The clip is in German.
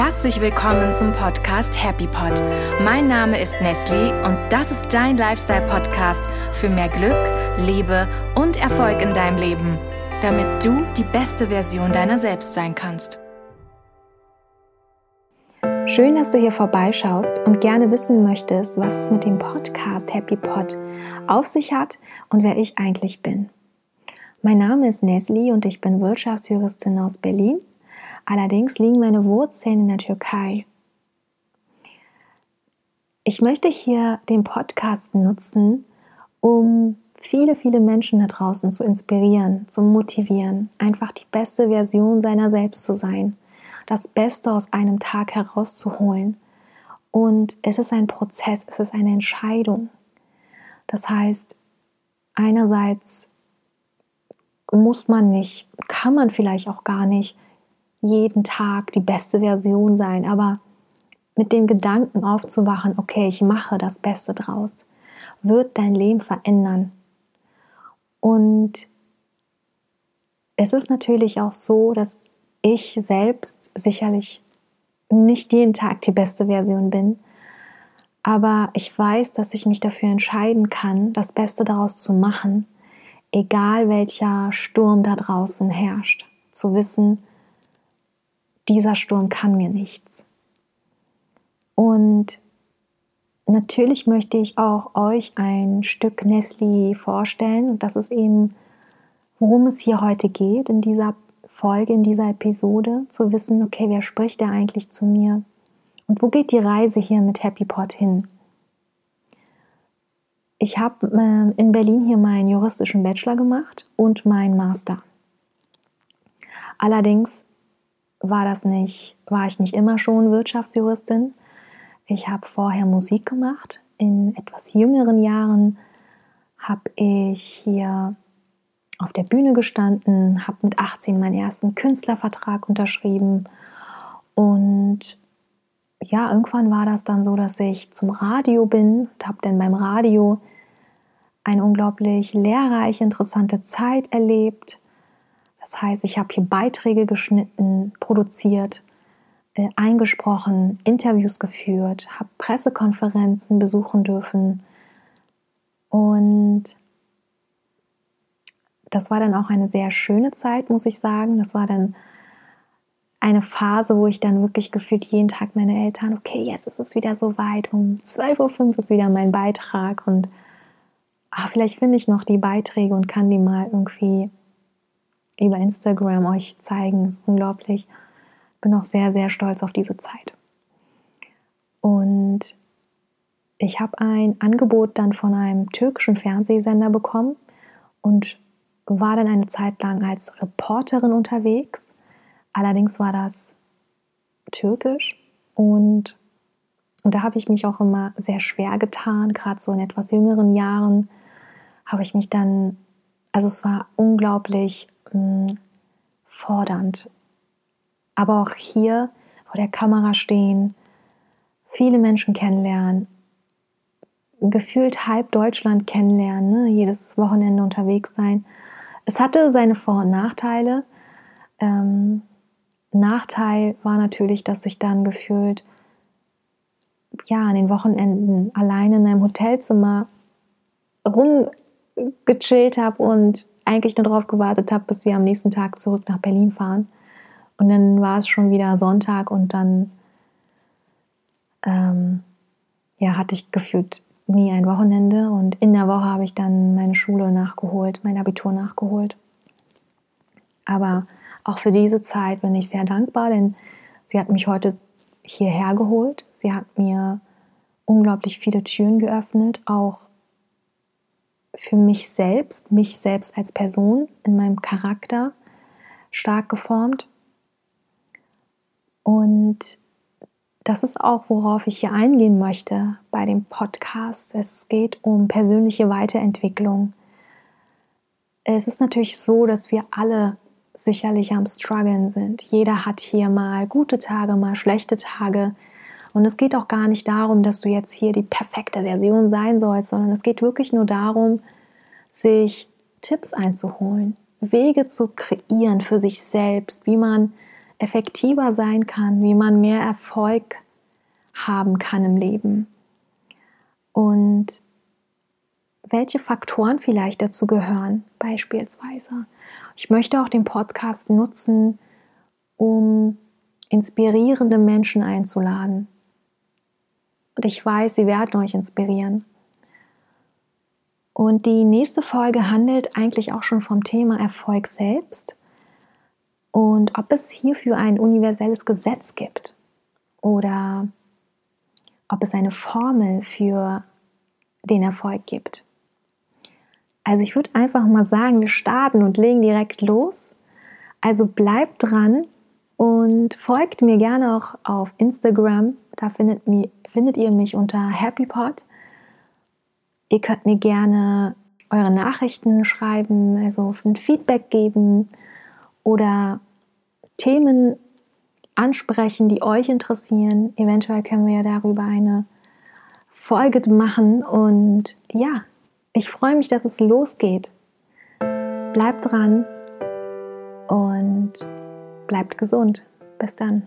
Herzlich willkommen zum Podcast Happy Pod. Mein Name ist Nestle und das ist dein Lifestyle Podcast für mehr Glück, Liebe und Erfolg in deinem Leben, damit du die beste Version deiner selbst sein kannst. Schön, dass du hier vorbeischaust und gerne wissen möchtest, was es mit dem Podcast Happy Pod auf sich hat und wer ich eigentlich bin. Mein Name ist Nesli und ich bin Wirtschaftsjuristin aus Berlin Allerdings liegen meine Wurzeln in der Türkei. Ich möchte hier den Podcast nutzen, um viele, viele Menschen da draußen zu inspirieren, zu motivieren, einfach die beste Version seiner selbst zu sein, das Beste aus einem Tag herauszuholen. Und es ist ein Prozess, es ist eine Entscheidung. Das heißt, einerseits muss man nicht, kann man vielleicht auch gar nicht jeden Tag die beste Version sein, aber mit dem Gedanken aufzuwachen, okay, ich mache das Beste draus, wird dein Leben verändern. Und es ist natürlich auch so, dass ich selbst sicherlich nicht jeden Tag die beste Version bin, aber ich weiß, dass ich mich dafür entscheiden kann, das Beste daraus zu machen, egal welcher Sturm da draußen herrscht. Zu wissen, dieser Sturm kann mir nichts. Und natürlich möchte ich auch euch ein Stück Nestle vorstellen. Und das ist eben, worum es hier heute geht, in dieser Folge, in dieser Episode, zu wissen, okay, wer spricht da eigentlich zu mir? Und wo geht die Reise hier mit Happy Pot hin? Ich habe äh, in Berlin hier meinen juristischen Bachelor gemacht und meinen Master. Allerdings war das nicht, war ich nicht immer schon Wirtschaftsjuristin. Ich habe vorher Musik gemacht. In etwas jüngeren Jahren habe ich hier auf der Bühne gestanden, habe mit 18 meinen ersten Künstlervertrag unterschrieben und ja, irgendwann war das dann so, dass ich zum Radio bin und habe dann beim Radio eine unglaublich lehrreiche, interessante Zeit erlebt das heißt, ich habe hier Beiträge geschnitten, produziert, äh, eingesprochen, Interviews geführt, habe Pressekonferenzen besuchen dürfen. Und das war dann auch eine sehr schöne Zeit, muss ich sagen. Das war dann eine Phase, wo ich dann wirklich gefühlt jeden Tag meine Eltern, okay, jetzt ist es wieder so weit, um 12.05 Uhr ist wieder mein Beitrag und ach, vielleicht finde ich noch die Beiträge und kann die mal irgendwie über Instagram euch zeigen. Das ist unglaublich. Bin auch sehr, sehr stolz auf diese Zeit. Und ich habe ein Angebot dann von einem türkischen Fernsehsender bekommen und war dann eine Zeit lang als Reporterin unterwegs. Allerdings war das türkisch und, und da habe ich mich auch immer sehr schwer getan, gerade so in etwas jüngeren Jahren habe ich mich dann, also es war unglaublich fordernd. Aber auch hier vor der Kamera stehen, viele Menschen kennenlernen, gefühlt halb Deutschland kennenlernen, ne? jedes Wochenende unterwegs sein. Es hatte seine Vor- und Nachteile. Ähm, Nachteil war natürlich, dass ich dann gefühlt ja an den Wochenenden alleine in einem Hotelzimmer rumgechillt habe und eigentlich nur darauf gewartet habe, bis wir am nächsten Tag zurück nach Berlin fahren. Und dann war es schon wieder Sonntag und dann ähm, ja, hatte ich gefühlt nie ein Wochenende. Und in der Woche habe ich dann meine Schule nachgeholt, mein Abitur nachgeholt. Aber auch für diese Zeit bin ich sehr dankbar, denn sie hat mich heute hierher geholt. Sie hat mir unglaublich viele Türen geöffnet, auch für mich selbst, mich selbst als Person in meinem Charakter stark geformt. Und das ist auch, worauf ich hier eingehen möchte bei dem Podcast. Es geht um persönliche Weiterentwicklung. Es ist natürlich so, dass wir alle sicherlich am Struggeln sind. Jeder hat hier mal gute Tage, mal schlechte Tage. Und es geht auch gar nicht darum, dass du jetzt hier die perfekte Version sein sollst, sondern es geht wirklich nur darum, sich Tipps einzuholen, Wege zu kreieren für sich selbst, wie man effektiver sein kann, wie man mehr Erfolg haben kann im Leben und welche Faktoren vielleicht dazu gehören, beispielsweise. Ich möchte auch den Podcast nutzen, um inspirierende Menschen einzuladen. Und ich weiß, sie werden euch inspirieren. Und die nächste Folge handelt eigentlich auch schon vom Thema Erfolg selbst und ob es hierfür ein universelles Gesetz gibt oder ob es eine Formel für den Erfolg gibt. Also ich würde einfach mal sagen, wir starten und legen direkt los. Also bleibt dran und folgt mir gerne auch auf Instagram. Da findet, findet ihr mich unter HappyPod. Ihr könnt mir gerne eure Nachrichten schreiben, also ein Feedback geben oder Themen ansprechen, die euch interessieren. Eventuell können wir ja darüber eine Folge machen und ja, ich freue mich, dass es losgeht. Bleibt dran und bleibt gesund. Bis dann.